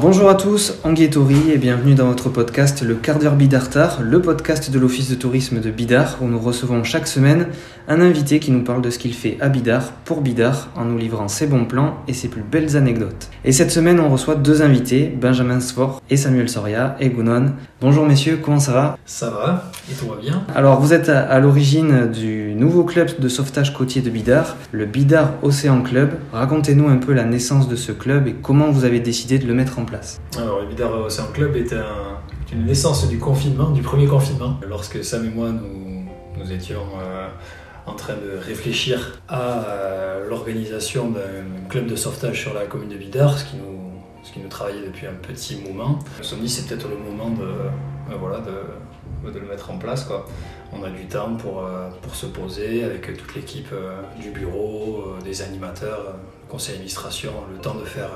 Bonjour à tous, Anguille Tori et bienvenue dans votre podcast Le quart d'heure Bidartar, le podcast de l'Office de tourisme de Bidar où nous recevons chaque semaine un invité qui nous parle de ce qu'il fait à Bidar pour Bidar en nous livrant ses bons plans et ses plus belles anecdotes. Et cette semaine on reçoit deux invités, Benjamin Svor et Samuel Soria et Gounon. Bonjour messieurs, comment ça va? Ça va, et tout va bien? Alors vous êtes à, à l'origine du nouveau club de sauvetage côtier de Bidar, le Bidar Océan Club. Racontez-nous un peu la naissance de ce club et comment vous avez décidé de le mettre en Alors, le Bidar Océan Club est un- une naissance du confinement, du premier confinement, lorsque Sam et moi nous, nous étions euh, en train de réfléchir à euh, l'organisation d'un club de sauvetage sur la commune de Bidar, ce qui nous, ce qui nous travaillait depuis un petit moment. On s'est dit c'est peut-être le moment de, euh, voilà, de, le mettre en place. On a du temps pour, pour se poser avec toute l'équipe du bureau, des animateurs, le conseil d'administration, le temps de faire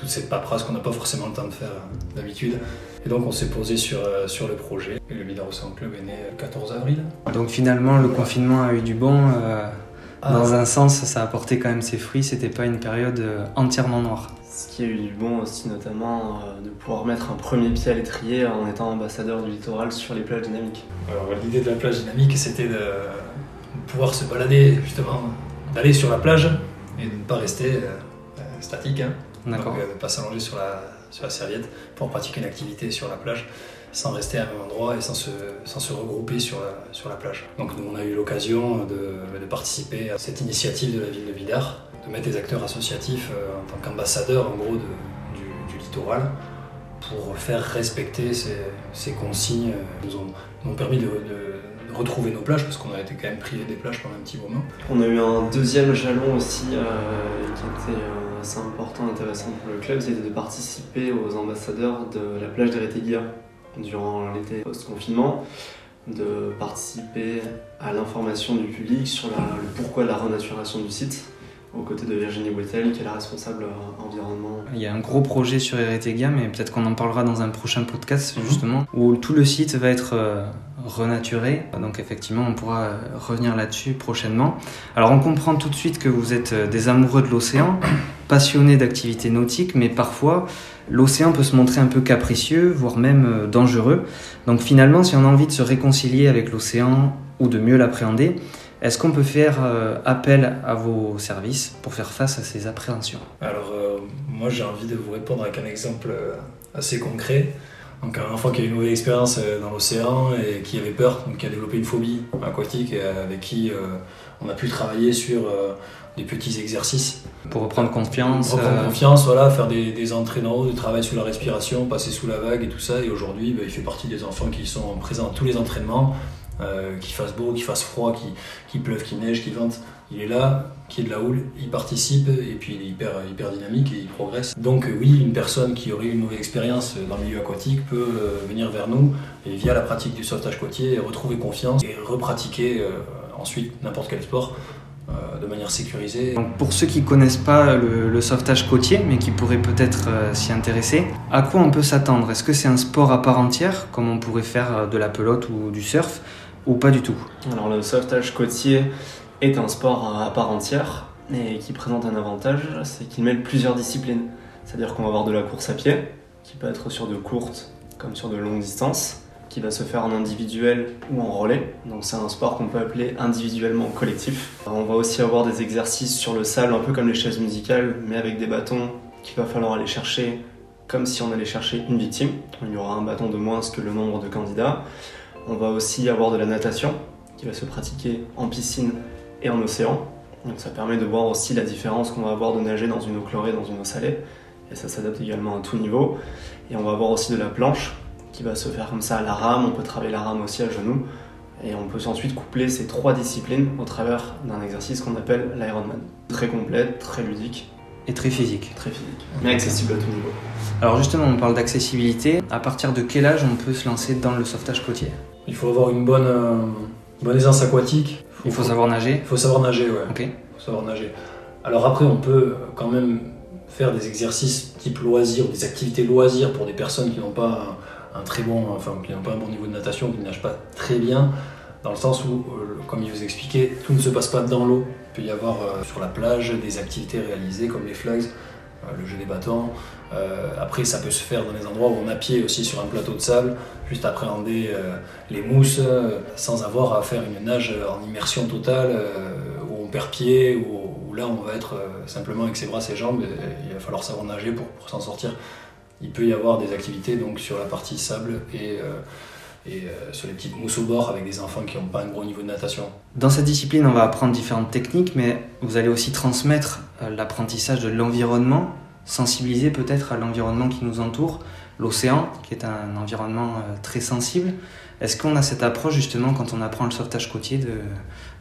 toute cette paperasse qu'on n'a pas forcément le temps de faire euh, d'habitude. Et donc on s'est posé sur, euh, sur le projet. Et le Bidar Océan Club est né le 14 avril. Donc finalement le confinement a eu du bon. euh, Ah, Dans un sens, ça a apporté quand même ses fruits, c'était pas une période euh, entièrement noire. Ce qui a eu du bon aussi, notamment euh, de pouvoir mettre un premier pied à l'étrier en étant ambassadeur du littoral sur les plages dynamiques. Alors, l'idée de la plage dynamique, c'était de pouvoir se balader, justement, d'aller sur la plage et de ne pas rester euh, euh, statique. hein. D'accord. Donc, euh, ne pas s'allonger sur la, sur la serviette pour pratiquer une activité sur la plage sans rester à un même endroit et sans se, sans se regrouper sur la, sur la plage. Donc nous, on a eu l'occasion de, de participer à cette initiative de la ville de Bidar, de mettre des acteurs associatifs euh, en tant qu'ambassadeurs en gros de- du, du littoral pour faire respecter ces, ces consignes euh, qui nous ont, nous ont permis de retrouver nos plages parce qu'on a été quand même privé des plages pendant un petit moment. On a eu un deuxième jalon aussi euh, qui était euh, assez important, intéressant pour le club, c'était de participer aux ambassadeurs de la plage d'Ereteguia durant l'été post-confinement, de participer à l'information du public sur la- le pourquoi de la renaturation du site, aux côtés de Virginie Bouetel, qui est la responsable euh, environnement Il y a un gros projet sur Eretegia, mais peut-être qu'on en parlera dans un prochain podcast Mhm. justement, où tout le site va être euh, renaturé. Donc effectivement, on pourra revenir là-dessus prochainement. Alors on comprend tout de suite que vous êtes euh, des amoureux de l'océan, passionnés d'activités nautiques, mais parfois l'océan peut se montrer un peu capricieux, voire même euh, dangereux. Donc finalement, si on a envie de se réconcilier avec l'océan ou de mieux l'appréhender, est-ce qu'on peut faire euh, appel à vos services pour faire face à ces appréhensions? Alors, moi, j'ai envie de vous répondre avec un exemple assez concret. Donc, un enfant qui a eu une mauvaise expérience euh, dans l'océan et qui avait peur, donc qui a développé une phobie aquatique, et avec qui euh, on a pu travailler sur euh, des petits exercices. Pour reprendre confiance Reprendre euh, confiance, voilà, faire des, des entraînements, du travail sur la respiration, passer sous la vague et tout ça. Et aujourd'hui, bah, il fait partie des enfants qui sont présents à tous les entraînements, euh, qu'il fasse beau, qu'il fasse froid, qu'il qu'il pleuve, qu'il neige, qu'il vente. Il est là, qu'il y ait de la houle, il participe et puis il est hyper, hyper dynamique et il progresse. Donc euh, oui, une personne qui aurait eu une mauvaise expérience dans le milieu aquatique peut euh, venir vers nous et via la pratique du sauvetage côtier retrouver confiance et repratiquer euh, ensuite n'importe quel sport de manière sécurisée. Donc pour ceux qui connaissent pas le, le sauvetage côtier, mais qui pourraient peut-être euh, s'y intéresser, à quoi on peut s'attendre? Est-ce que c'est un sport à part entière, comme on pourrait faire de la pelote ou du surf, ou pas du tout? Alors le sauvetage côtier est un sport à part entière et qui présente un avantage, c'est qu'il mêle plusieurs disciplines. C'est-à-dire qu'on va avoir de la course à pied, qui peut être sur de courtes comme sur de longues distances, qui va se faire en individuel ou en relais. Donc c'est un sport qu'on peut appeler individuellement collectif. On va aussi avoir des exercices sur le sable, un peu comme les chaises musicales, mais avec des bâtons qu'il va falloir aller chercher comme si on allait chercher une victime. Il y aura un bâton de moins que le nombre de candidats. On va aussi avoir de la natation qui va se pratiquer en piscine et en océan. Donc ça permet de voir aussi la différence qu'on va avoir de nager dans une eau chlorée, dans une eau salée. Et ça s'adapte également à tout niveau. Et on va avoir aussi de la planche qui va se faire comme ça à la rame. On peut travailler la rame aussi à genoux. Et on peut ensuite coupler ces trois disciplines au travers d'un exercice qu'on appelle l'Ironman. Très complète, très ludique, Et très physique. très physique, mais accessible à tout niveau. Alors justement, on parle d'accessibilité. À partir de quel âge on peut se lancer dans le sauvetage côtier? Il faut avoir une bonne, euh, bonne aisance aquatique. Il faut savoir nager. Il faut savoir nager, ouais. Ok. faut savoir nager. Alors après, on peut quand même faire des exercices type loisirs, ou des activités loisirs pour des personnes qui n'ont pas un, un très bon, enfin qui n'ont pas un bon niveau de natation, qui ne nagent pas très bien, dans le sens où, euh, comme il vous expliquait, tout ne se passe pas dans l'eau. Il peut y avoir euh, sur la plage des activités réalisées comme les flags, le jeu des bâtons. après, ça peut se faire dans des endroits où on a pied aussi sur un plateau de sable, juste appréhender les mousses sans avoir à faire une nage en immersion totale où on perd pied, où, là on va être simplement avec ses bras, ses jambes, il va falloir savoir nager pour, pour s'en sortir. Il peut y avoir des activités donc sur la partie sable et et euh, sur les petites mousses au bord avec des enfants qui n'ont pas un gros niveau de natation. Dans cette discipline, on va apprendre différentes techniques, mais vous allez aussi transmettre euh, l'apprentissage de l'environnement, sensibiliser peut-être à l'environnement qui nous entoure, l'océan, qui est un environnement euh, très sensible. Est-ce qu'on a cette approche justement quand on apprend le sauvetage côtier de,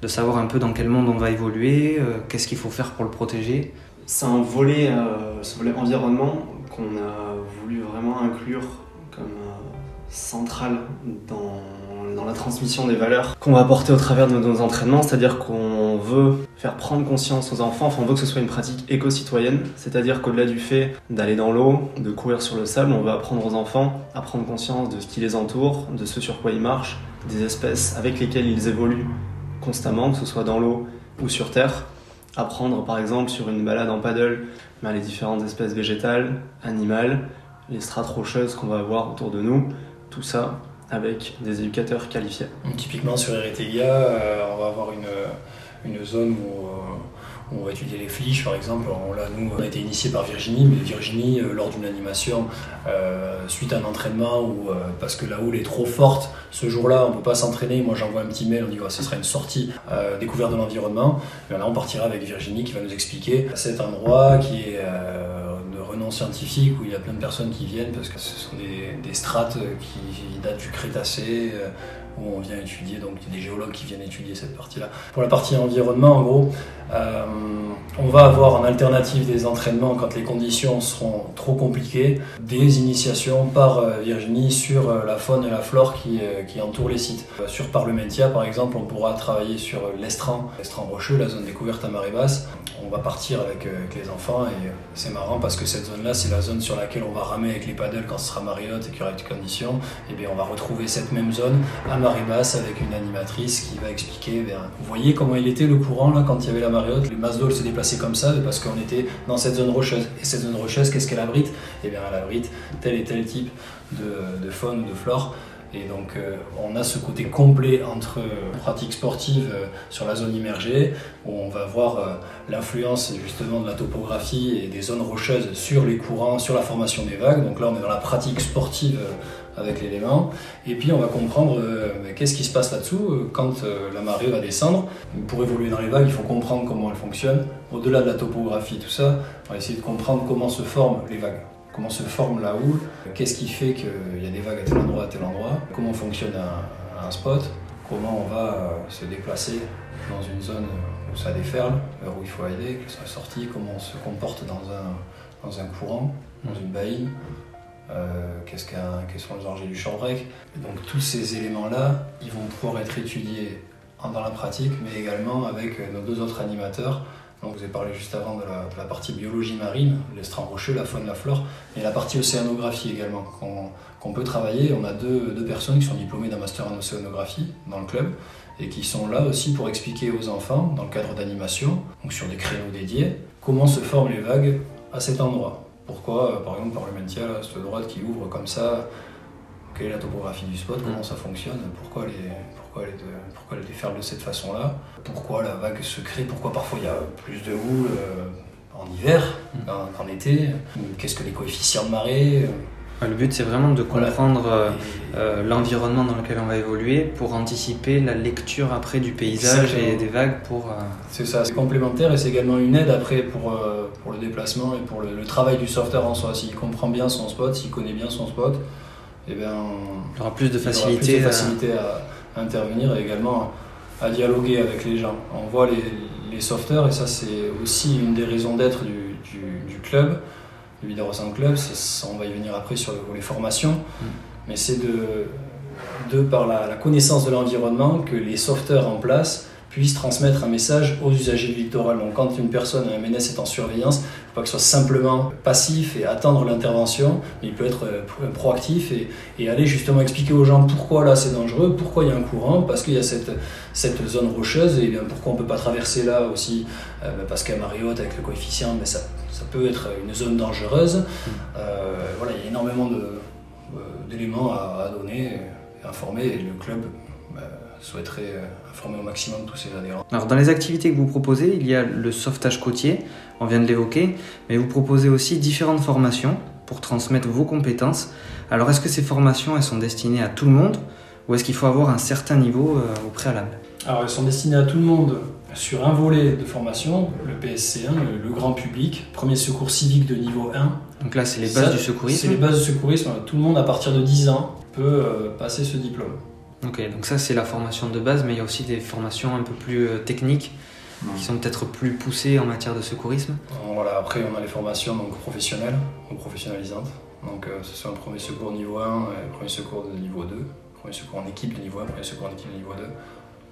de savoir un peu dans quel monde on va évoluer, qu'est-ce qu'il faut faire pour le protéger? C'est un volet, ce volet environnement qu'on a voulu vraiment inclure comme centrale dans, la transmission des valeurs qu'on va apporter au travers de nos entraînements, c'est-à-dire qu'on veut faire prendre conscience aux enfants, enfin on veut que ce soit une pratique éco-citoyenne, c'est-à-dire qu'au-delà du fait d'aller dans l'eau, de courir sur le sable, on veut apprendre aux enfants à prendre conscience de ce qui les entoure, de ce sur quoi ils marchent, des espèces avec lesquelles ils évoluent constamment, que ce soit dans l'eau ou sur terre, apprendre par exemple sur une balade en paddle ben, les différentes espèces végétales, animales, les strates rocheuses qu'on va avoir autour de nous, tout ça avec des éducateurs qualifiés. typiquement sur Eretegia, euh, on va avoir une, une zone où, euh, on va étudier les fliches par exemple. Là, nous, on a été initié par Virginie, mais Virginie, euh, lors d'une animation, suite à un entraînement, ou parce que la houle est trop forte, ce jour-là, on ne peut pas s'entraîner. Moi, j'envoie un petit mail, on dit que ce sera une sortie découverte de l'environnement. Là, on partira avec Virginie qui va nous expliquer cet endroit qui est renom scientifique où il y a plein de personnes qui viennent parce que ce sont des, des strates qui datent du Crétacé euh, où on vient étudier, donc il y a des géologues qui viennent étudier cette partie-là. Pour la partie environnement, en gros, euh, on va avoir en alternative des entraînements quand les conditions seront trop compliquées, des initiations par euh, Virginie sur la faune et la flore qui, qui entourent les sites. Sur Parlementia, par exemple, on pourra travailler sur l'estran, l'estran rocheux, la zone découverte à marée basse, on va partir avec, euh, les enfants et euh, c'est marrant parce que cette zone-là, c'est la zone sur laquelle on va ramer avec les paddles quand ce sera marée et qu'il y aura des conditions. Et eh bien on va retrouver cette même zone à marée basse avec une animatrice qui va expliquer. Eh vous voyez comment il était le courant là quand il y avait la marée Les masses se déplaçaient comme ça parce qu'on était dans cette zone rocheuse. Et cette zone rocheuse, qu'est-ce qu'elle abrite? Eh bien elle abrite tel et tel type de, faune ou de flore. Et donc euh, on a ce côté complet entre euh, pratiques sportives euh, sur la zone immergée, où on va voir l'influence justement de la topographie et des zones rocheuses sur les courants, sur la formation des vagues. Donc là on est dans la pratique sportive avec l'élément. Et puis on va comprendre qu'est-ce qui se passe là-dessous quand la marée va descendre. Pour évoluer dans les vagues, il faut comprendre comment elles fonctionnent. Au-delà de la topographie, tout ça, on va essayer de comprendre comment se forment les vagues comment se forme la houle, qu'est-ce qui fait qu'il y a des vagues à tel endroit, à tel endroit, comment fonctionne un, spot, comment on va euh, se déplacer dans une zone où ça déferle, où il faut aller, que ça sorti, comment on se comporte dans un, dans un courant, dans une baïne, euh, qu'est-ce qu'un, quels sont les dangers du chambrec. Donc tous ces éléments-là, ils vont pouvoir être étudiés dans la pratique, mais également avec nos deux autres animateurs donc, vous avez parlé juste avant de la, partie biologie marine, l'estran rocheux, la faune, la flore, et la partie océanographie également, qu'on peut travailler. On a deux, deux, personnes qui sont diplômées d'un master en océanographie dans le club, et qui sont là aussi pour expliquer aux enfants, dans le cadre d'animation, donc sur des créneaux dédiés, comment se forment les vagues à cet endroit. Pourquoi, euh, par exemple, par le Mentia, cette droite qui ouvre comme ça, quelle est la topographie du spot, comment ça fonctionne, pourquoi les, pourquoi elle, de, pourquoi de cette façon-là, pourquoi la vague se crée, pourquoi parfois il y a plus de houle euh, en hiver mm. qu'en été, qu'est-ce que les coefficients de marée. Euh. Le but, c'est vraiment de comprendre euh, l'environnement dans lequel on va évoluer pour anticiper la lecture après du paysage et des vagues pour... C'est ça, c'est complémentaire et c'est également une aide après pour, pour le déplacement et pour le, travail du sauveteur en soi. S'il comprend bien son spot, s'il connaît bien son spot, eh bien, il aura plus de facilité, facilité à intervenir et également à dialoguer avec les gens. On voit les, les sauveteurs, et ça c'est aussi une des raisons d'être du, du, club, du Vidarosan Club, on va y venir après sur le volet formation, mm. mais c'est de, de par la, connaissance de l'environnement que les sauveteurs en place puisse transmettre un message aux usagers du littoral. Donc quand une personne, un MNS est en surveillance, il ne faut pas qu'il soit simplement passif et attendre l'intervention, mais il peut être euh, proactif et, et, aller justement expliquer aux gens pourquoi là c'est dangereux, pourquoi il y a un courant, parce qu'il y a cette, cette zone rocheuse et bien pourquoi on ne peut pas traverser là aussi, euh, ben, parce qu'à Mariotte avec le coefficient, mais ça, ça peut être une zone dangereuse. Euh, voilà, il y a énormément euh, d'éléments à, à donner et informer et le club souhaiterait euh, informer au maximum tous ces adhérents. Alors dans les activités que vous proposez, il y a le sauvetage côtier, on vient de l'évoquer, mais vous proposez aussi différentes formations pour transmettre vos compétences. Alors est-ce que ces formations, elles sont destinées à tout le monde ou est-ce qu'il faut avoir un certain niveau euh, au préalable? Alors elles sont destinées à tout le monde sur un volet de formation, le PSC1, le, grand public, premier secours civique de niveau 1. Donc là c'est les bases Ça, du secourisme C'est les bases du secourisme, tout le monde à partir de 10 ans peut euh, passer ce diplôme. Ok, donc ça c'est la formation de base, mais il y a aussi des formations un peu plus euh, techniques qui sont peut-être plus poussées en matière de secourisme. Voilà, après on a les formations donc, professionnelles ou professionnalisantes. Donc euh, ce sont un premier secours niveau 1 et premier secours de niveau 2, premier secours en équipe de niveau 1, premier secours en équipe de niveau 2.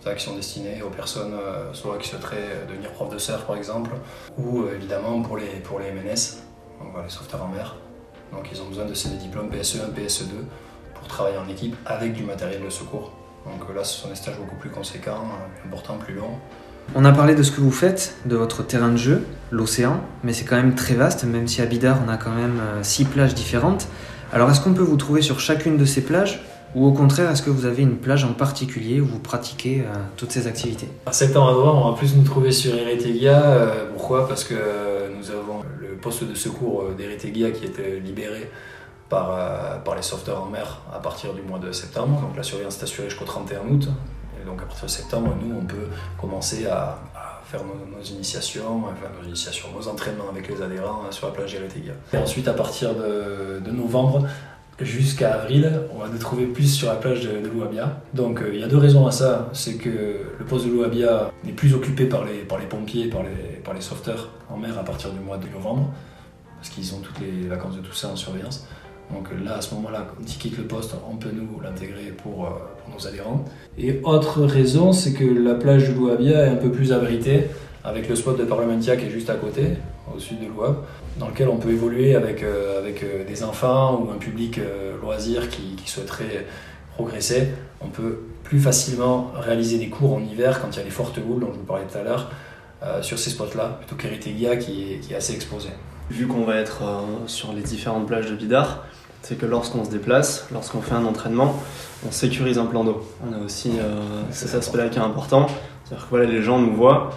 Qui sont destinés aux personnes euh, soit qui souhaiteraient devenir prof de surf par exemple, ou évidemment pour les, pour les MNS, les sauveteurs en mer. Donc ils ont besoin de ces diplômes PSE1, PSE2 pour travailler en équipe avec du matériel de secours. Donc euh, là, ce sont des stages beaucoup plus conséquents, euh, plus importants, plus longs. On a parlé de ce que vous faites, de votre terrain de jeu, l'océan, mais c'est quand même très vaste, même si à Bidar on a quand même euh, six plages différentes. Alors est-ce qu'on peut vous trouver sur chacune de ces plages? Ou au contraire, est-ce que vous avez une plage en particulier où vous pratiquez euh, toutes ces activités? À septembre on va plus nous trouver sur Eretegia. Euh, pourquoi? Parce que nous avons le poste de secours d'Eretegia qui était libéré par, euh, par les sauveteurs en mer à partir du mois de septembre. Donc la surveillance est assurée jusqu'au 31 août. Et donc à partir de septembre, nous, on peut commencer à, faire nos, initiations, enfin nos initiations, nos entraînements avec les adhérents euh, sur la plage d'Eretegia. Et ensuite, à partir de, de novembre, jusqu'à avril, on va nous trouver plus sur la plage de, Louabia. Donc euh, il y a deux raisons à ça. C'est que le poste de Louabia n'est plus occupé par les, par les pompiers, par les, par les sauveteurs en mer à partir du mois de novembre, parce qu'ils ont toutes les vacances de Toussaint en surveillance. Donc là, à ce moment-là, quand il quitte le poste, on peut nous l'intégrer pour, euh, pour, nos adhérents. Et autre raison, c'est que la plage de Louabia est un peu plus abritée, avec le spot de Parlementia qui est juste à côté, au sud de Louab, dans lequel on peut évoluer avec, euh, avec euh, des enfants ou un public loisir qui, qui, souhaiterait progresser. On peut plus facilement réaliser des cours en hiver quand il y a les fortes boules dont je vous parlais tout à l'heure, sur ces spots-là, plutôt qu'Eritegia qui est, qui est assez exposé. Vu qu'on va être sur les différentes plages de Bidar, c'est que lorsqu'on se déplace, lorsqu'on fait un entraînement, on sécurise un plan d'eau. On a aussi euh, cet aspect-là qui est important. C'est-à-dire que voilà, les gens nous voient,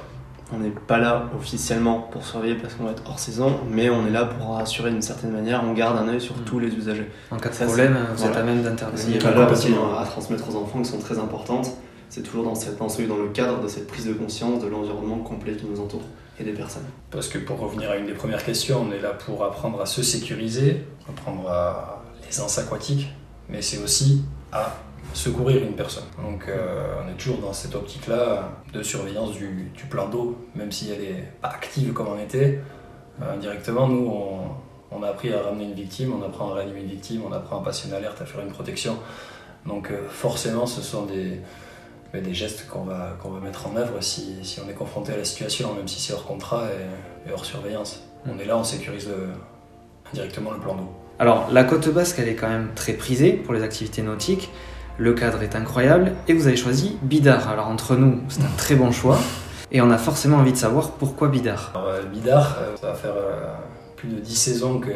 on n'est pas là officiellement pour surveiller parce qu'on va être hors saison, mais on est là pour assurer d'une certaine manière, on garde un œil sur mm. tous les usagers. En cas de problème, vous êtes à même d'intervenir. là aussi à transmettre aux enfants qui sont très importantes. C'est toujours dans, cette, dans le cadre de cette prise de conscience de l'environnement complet qui nous entoure et des personnes. Parce que pour revenir à une des premières questions, on est là pour apprendre à se sécuriser, apprendre à l'aisance aquatique, mais c'est aussi à secourir une personne. Donc euh, on est toujours dans cette optique-là de surveillance du, plan d'eau, même si elle n'est pas active comme on était. Euh, directement, nous, on, a appris à ramener une victime, on apprend à réanimer une victime, on apprend à passer une alerte, à faire une protection. Donc euh, forcément, ce sont des, des gestes qu'on va, qu'on va mettre en œuvre si, si, on est confronté à la situation, même si c'est hors contrat et, hors surveillance. On est là, on sécurise indirectement le plan d'eau. Alors, la côte basque, elle est quand même très prisée pour les activités nautiques. Le cadre est incroyable et vous avez choisi Bidar. Alors, entre nous, c'est un très bon choix. Et on a forcément envie de savoir pourquoi Bidar. Euh, Bidar, euh, ça va faire euh, plus de 10 saisons que,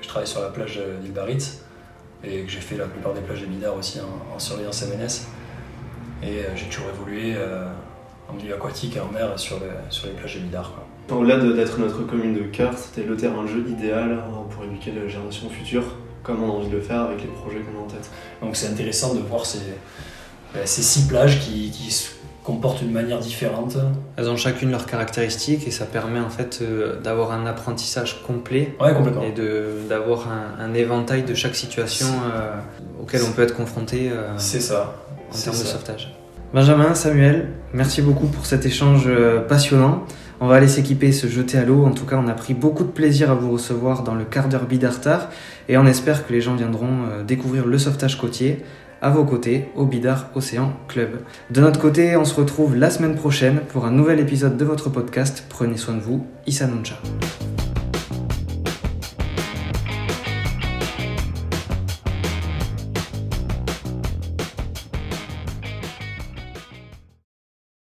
je travaille sur la plage d'Île Baritz et que j'ai fait la plupart des plages de Bidar aussi en, surveillance MNS. Et j'ai toujours évolué en milieu aquatique et en mer sur, sur les plages de Bidar. Au-delà d'être notre commune de cœur, c'était le terrain de jeu idéal hein, pour éduquer la génération future, comme on a envie de le faire avec les projets qu'on a en tête. Donc c'est intéressant de voir ces, ben, ces six plages qui, qui, se comportent d'une manière différente. Elles ont chacune leurs caractéristiques et ça permet en fait euh, d'avoir un apprentissage complet ouais, et d'avoir un, un, éventail de chaque situation euh, auquel on peut être confronté euh, c'est ça. en termes de sauvetage. Benjamin, Samuel, merci beaucoup pour cet échange passionnant. On va aller s'équiper, se jeter à l'eau. En tout cas, on a pris beaucoup de plaisir à vous recevoir dans le quart d'heure bidartar et on espère que les gens viendront euh, découvrir le sauvetage côtier à vos côtés au Bidar Océan Club. De notre côté, on se retrouve la semaine prochaine pour un nouvel épisode de votre podcast. Prenez soin de vous. Issa Nuncha.